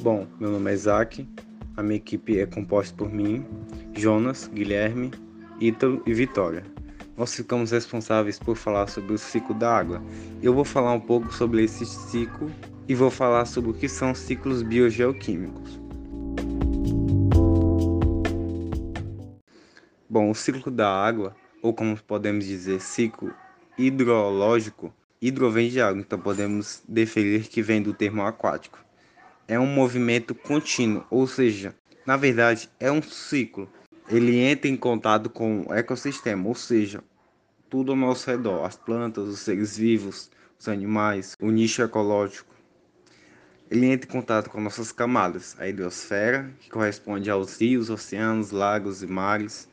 Bom, meu nome é Isaac, a minha equipe é composta por mim, Jonas, Guilherme, Ítalo e Vitória. Nós ficamos responsáveis por falar sobre o ciclo da água. Eu vou falar um pouco sobre esse ciclo e vou falar sobre o que são ciclos biogeoquímicos. Bom, o ciclo da água, ou como podemos dizer, ciclo hidrológico, hidro vem de água, então podemos definir que vem do termo aquático. É um movimento contínuo, ou seja, na verdade é um ciclo. Ele entra em contato com o ecossistema, ou seja, tudo ao nosso redor, as plantas, os seres vivos, os animais, o nicho ecológico. Ele entra em contato com nossas camadas, a hidrosfera, que corresponde aos rios, oceanos, lagos e mares,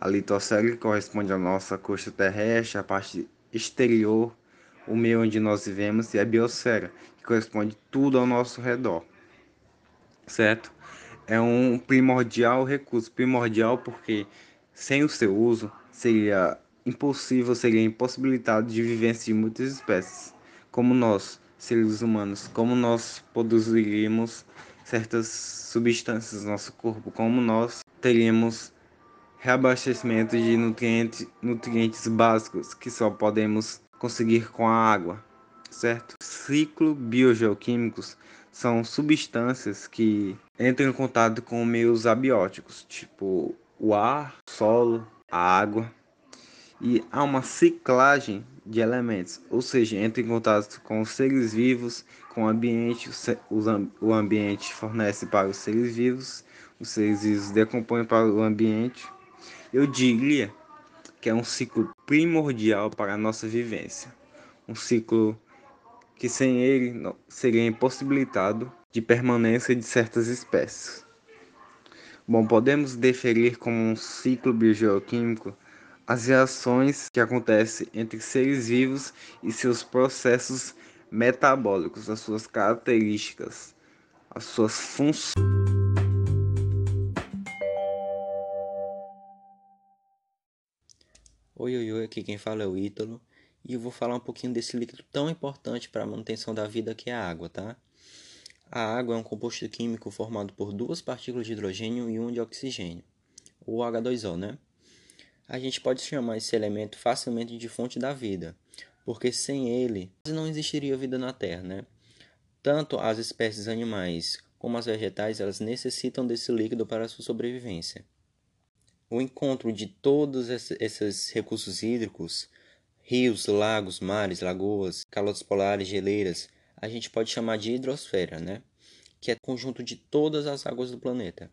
a litosfera, que corresponde à nossa costa terrestre, a parte exterior, o meio onde nós vivemos, e a biosfera, que corresponde tudo ao nosso redor. Certo? É um primordial recurso, primordial porque sem o seu uso seria impossível, seria impossibilitado de vivência de muitas espécies, como nós, seres humanos, como nós produziríamos certas substâncias no nosso corpo, como nós teríamos reabastecimento de nutrientes, nutrientes básicos que só podemos conseguir com a água, certo? Ciclo biogeoquímicos são substâncias que entram em contato com meios abióticos, tipo o ar, o solo, a água, e há uma ciclagem de elementos, ou seja, entra em contato com os seres vivos, com o ambiente, o ambiente fornece para os seres vivos, os seres vivos decompõem para o ambiente. Eu diria que é um ciclo primordial para a nossa vivência, um ciclo que sem ele seria impossibilitado de permanência de certas espécies. Bom, podemos definir como um ciclo biogeoquímico as reações que acontecem entre seres vivos e seus processos metabólicos, as suas características, as suas funções. Oi, oi, oi, aqui quem fala é o Ítalo e eu vou falar um pouquinho desse líquido tão importante para a manutenção da vida que é a água, tá? A água é um composto químico formado por duas partículas de hidrogênio e um de oxigênio, ou H2O, né? a gente pode chamar esse elemento facilmente de fonte da vida, porque sem ele não existiria vida na Terra, né? Tanto as espécies animais como as vegetais, elas necessitam desse líquido para sua sobrevivência. O encontro de todos esses recursos hídricos, rios, lagos, mares, lagoas, calotas polares, geleiras, a gente pode chamar de hidrosfera, né? Que é conjunto de todas as águas do planeta.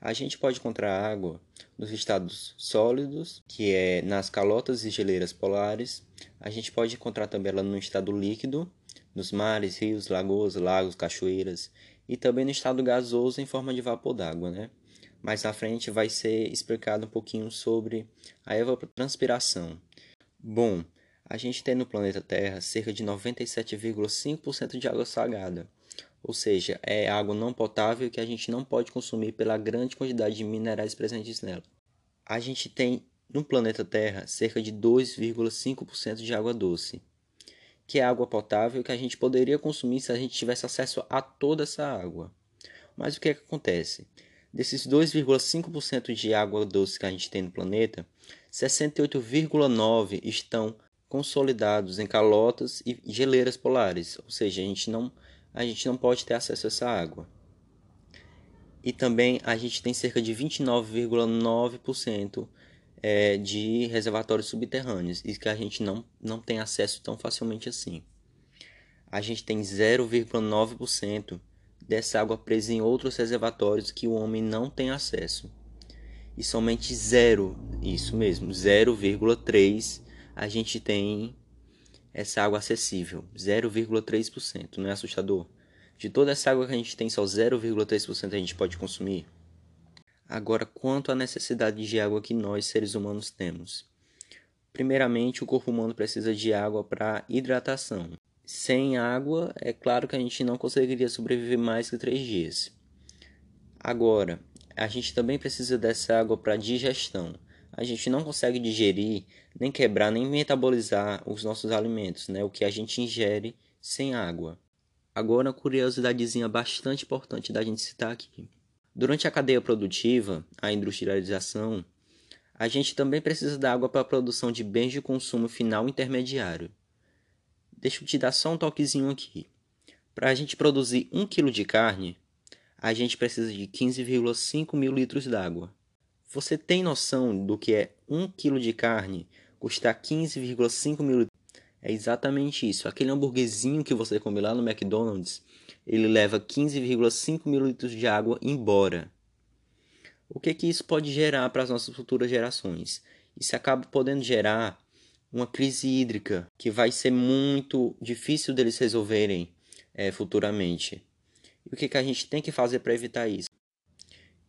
A gente pode encontrar água nos estados sólidos, que é nas calotas e geleiras polares. A gente pode encontrar também ela no estado líquido, nos mares, rios, lagoas, lagos, cachoeiras, e também no estado gasoso em forma de vapor d'água, né? Mais à frente vai ser explicado um pouquinho sobre a evapotranspiração. Bom, a gente tem no planeta Terra cerca de 97,5% de água salgada ou seja, é água não potável que a gente não pode consumir pela grande quantidade de minerais presentes nela. A gente tem no planeta Terra cerca de 2,5% de água doce, que é água potável que a gente poderia consumir se a gente tivesse acesso a toda essa água. Mas o que, é que acontece? Desses 2,5% de água doce que a gente tem no planeta, 68,9% estão consolidados em calotas e geleiras polares, ou seja, a gente não a gente não pode ter acesso a essa água. E também a gente tem cerca de 29,9% é, de reservatórios subterrâneos e que a gente não, não tem acesso tão facilmente assim. A gente tem 0,9% dessa água presa em outros reservatórios que o homem não tem acesso. E somente zero, isso mesmo, 0,3 a gente tem essa água acessível, 0,3%, não é assustador? De toda essa água que a gente tem, só 0,3% a gente pode consumir. Agora, quanto à necessidade de água que nós, seres humanos, temos? Primeiramente, o corpo humano precisa de água para hidratação. Sem água, é claro que a gente não conseguiria sobreviver mais que três dias. Agora, a gente também precisa dessa água para digestão a gente não consegue digerir, nem quebrar, nem metabolizar os nossos alimentos, né? o que a gente ingere sem água. Agora, uma curiosidadezinha bastante importante da gente citar aqui. Durante a cadeia produtiva, a industrialização, a gente também precisa da água para a produção de bens de consumo final intermediário. Deixa eu te dar só um toquezinho aqui. Para a gente produzir 1 kg de carne, a gente precisa de 15,5 mil litros d'água. Você tem noção do que é 1 kg de carne custar 15,5 mil litros? É exatamente isso. Aquele hambúrguerzinho que você come lá no McDonald's, ele leva 15,5 mil litros de água embora. O que, que isso pode gerar para as nossas futuras gerações? Isso acaba podendo gerar uma crise hídrica que vai ser muito difícil deles resolverem é, futuramente. E o que, que a gente tem que fazer para evitar isso?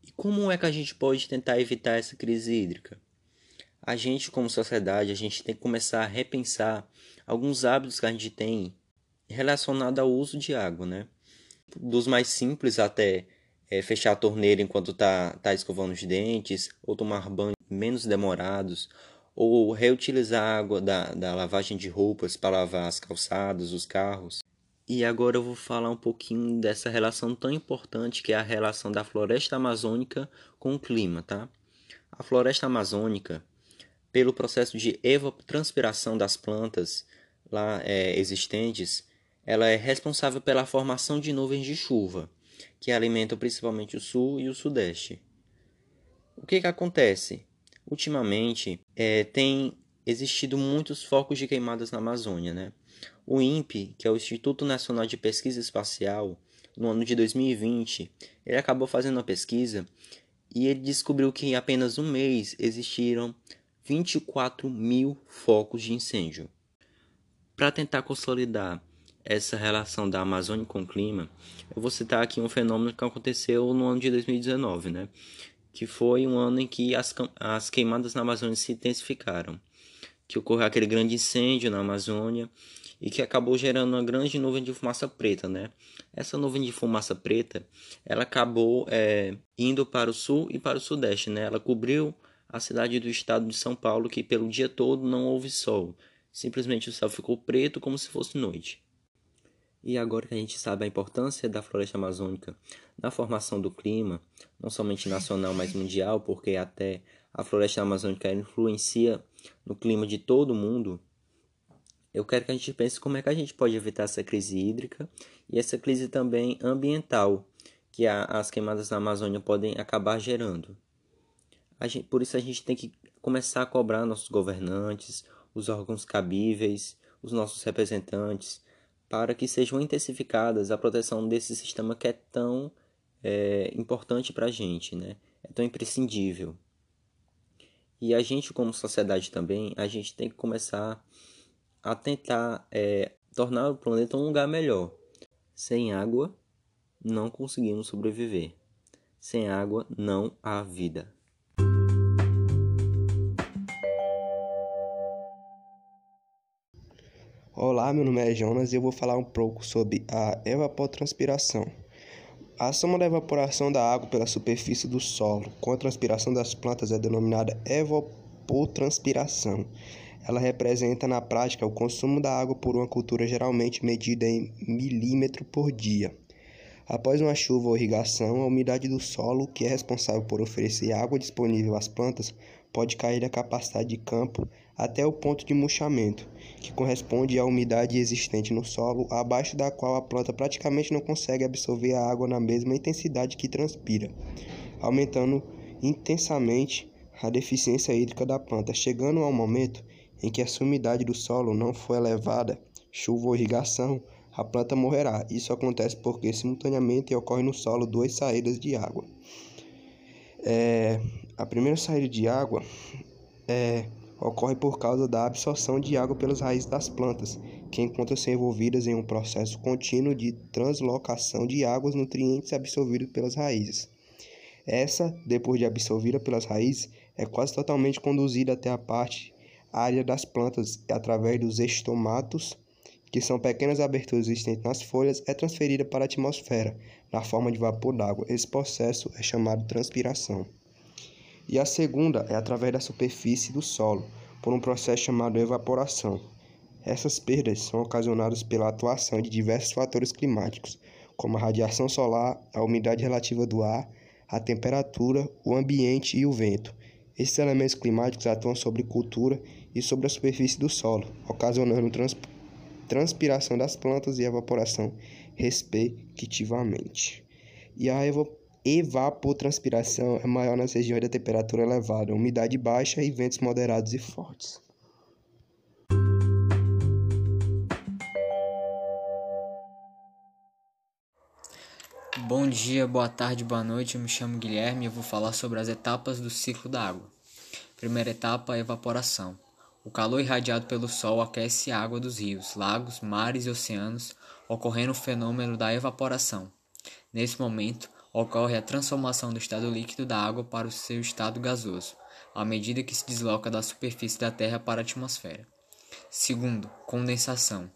E como é que a gente pode tentar evitar essa crise hídrica? A gente, como sociedade, a gente tem que começar a repensar alguns hábitos que a gente tem relacionado ao uso de água, né? Dos mais simples até é, fechar a torneira enquanto tá, tá escovando os dentes, ou tomar banhos menos demorados, ou reutilizar a água da, da lavagem de roupas para lavar as calçadas, os carros. E agora eu vou falar um pouquinho dessa relação tão importante que é a relação da floresta amazônica com o clima, tá? A floresta amazônica, pelo processo de evapotranspiração das plantas lá é, existentes, ela é responsável pela formação de nuvens de chuva que alimentam principalmente o sul e o sudeste. O que, que acontece? Ultimamente, é, tem existido muitos focos de queimadas na Amazônia. Né? O INPE, que é o Instituto Nacional de Pesquisa Espacial, no ano de 2020, ele acabou fazendo uma pesquisa e ele descobriu que em apenas um mês existiram 24 mil focos de incêndio. Para tentar consolidar essa relação da Amazônia com o clima, eu vou citar aqui um fenômeno que aconteceu no ano de 2019, né? Que foi um ano em que as, as queimadas na Amazônia se intensificaram. Que ocorreu aquele grande incêndio na Amazônia e que acabou gerando uma grande nuvem de fumaça preta, né? Essa nuvem de fumaça preta, ela acabou é, indo para o sul e para o sudeste, né? Ela cobriu a cidade do estado de São Paulo, que pelo dia todo não houve sol. Simplesmente o céu ficou preto como se fosse noite. E agora que a gente sabe a importância da floresta amazônica na formação do clima, não somente nacional, mas mundial, porque até a floresta amazônica influencia no clima de todo o mundo, eu quero que a gente pense como é que a gente pode evitar essa crise hídrica e essa crise também ambiental que a, as queimadas na Amazônia podem acabar gerando. Gente, por isso a gente tem que começar a cobrar nossos governantes, os órgãos cabíveis, os nossos representantes, para que sejam intensificadas a proteção desse sistema que é tão é, importante para a gente, né? é tão imprescindível. E a gente, como sociedade também, a gente tem que começar a tentar é, tornar o planeta um lugar melhor. Sem água, não conseguimos sobreviver. Sem água, não há vida. Olá, meu nome é Jonas e eu vou falar um pouco sobre a evapotranspiração. A ação da evaporação da água pela superfície do solo com a transpiração das plantas é denominada evapotranspiração. Ela representa na prática o consumo da água por uma cultura geralmente medida em milímetro por dia. Após uma chuva ou irrigação, a umidade do solo, que é responsável por oferecer água disponível às plantas, pode cair da capacidade de campo até o ponto de murchamento, que corresponde à umidade existente no solo, abaixo da qual a planta praticamente não consegue absorver a água na mesma intensidade que transpira, aumentando intensamente a deficiência hídrica da planta, chegando ao momento em que a umidade do solo não for elevada, chuva ou irrigação, a planta morrerá. Isso acontece porque simultaneamente ocorre no solo duas saídas de água. É, a primeira saída de água é ocorre por causa da absorção de água pelas raízes das plantas, que encontram-se envolvidas em um processo contínuo de translocação de águas nutrientes absorvidos pelas raízes. Essa, depois de absorvida pelas raízes, é quase totalmente conduzida até a parte área das plantas através dos estomatos, que são pequenas aberturas existentes nas folhas, é transferida para a atmosfera na forma de vapor d'água. Esse processo é chamado transpiração e a segunda é através da superfície do solo, por um processo chamado evaporação. Essas perdas são ocasionadas pela atuação de diversos fatores climáticos, como a radiação solar, a umidade relativa do ar, a temperatura, o ambiente e o vento. Esses elementos climáticos atuam sobre cultura e sobre a superfície do solo, ocasionando trans transpiração das plantas e evaporação, respectivamente. E a evapotranspiração é maior nas regiões da temperatura elevada, umidade baixa e ventos moderados e fortes. Bom dia, boa tarde, boa noite. Eu me chamo Guilherme e eu vou falar sobre as etapas do ciclo da água. Primeira etapa, evaporação. O calor irradiado pelo Sol aquece a água dos rios, lagos, mares e oceanos, ocorrendo o fenômeno da evaporação. Nesse momento, ocorre a transformação do estado líquido da água para o seu estado gasoso, à medida que se desloca da superfície da Terra para a atmosfera. Segundo, condensação.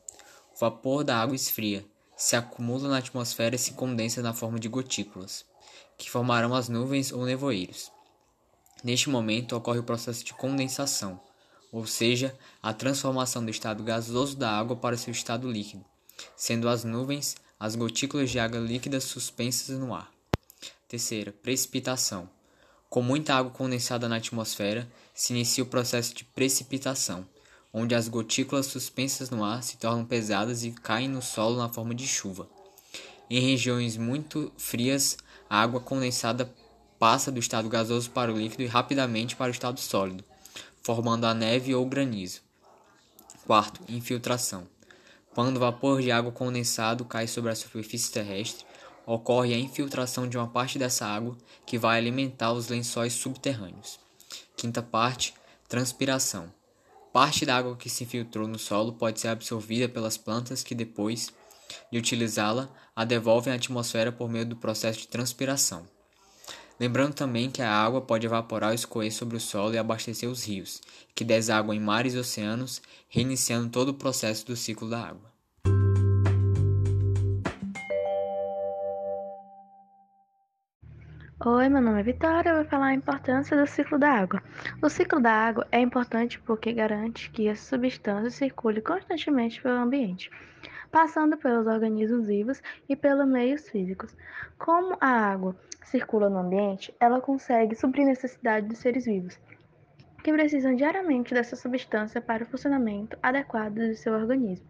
O vapor da água esfria, se acumula na atmosfera e se condensa na forma de gotículas, que formarão as nuvens ou nevoeiros. Neste momento ocorre o processo de condensação, ou seja, a transformação do estado gasoso da água para seu estado líquido, sendo as nuvens as gotículas de água líquida suspensas no ar. Terceira, precipitação. Com muita água condensada na atmosfera, se inicia o processo de precipitação, onde as gotículas suspensas no ar se tornam pesadas e caem no solo na forma de chuva. Em regiões muito frias, a água condensada passa do estado gasoso para o líquido e rapidamente para o estado sólido, formando a neve ou granizo. Quarto, infiltração. Quando vapor de água condensado cai sobre a superfície terrestre, ocorre a infiltração de uma parte dessa água que vai alimentar os lençóis subterrâneos. Quinta parte, transpiração. Parte da água que se infiltrou no solo pode ser absorvida pelas plantas que, depois de utilizá-la, a devolvem à atmosfera por meio do processo de transpiração. Lembrando também que a água pode evaporar ou escorrer sobre o solo e abastecer os rios, que desaguam em mares e oceanos, reiniciando todo o processo do ciclo da água. Oi, meu nome é Vitória. Eu vou falar a importância do ciclo da água. O ciclo da água é importante porque garante que essa substância circule constantemente pelo ambiente, passando pelos organismos vivos e pelos meios físicos. Como a água circula no ambiente, ela consegue suprir necessidades dos seres vivos, que precisam diariamente dessa substância para o funcionamento adequado do seu organismo.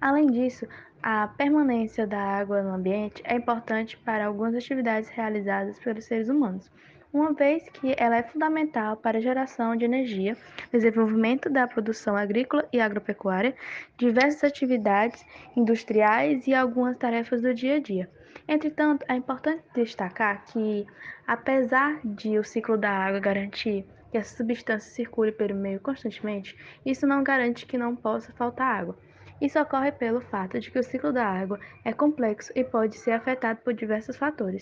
Além disso, a permanência da água no ambiente é importante para algumas atividades realizadas pelos seres humanos, uma vez que ela é fundamental para a geração de energia, desenvolvimento da produção agrícola e agropecuária, diversas atividades industriais e algumas tarefas do dia a dia. Entretanto, é importante destacar que, apesar de o ciclo da água garantir que essa substância circule pelo meio constantemente, isso não garante que não possa faltar água. Isso ocorre pelo fato de que o ciclo da água é complexo e pode ser afetado por diversos fatores,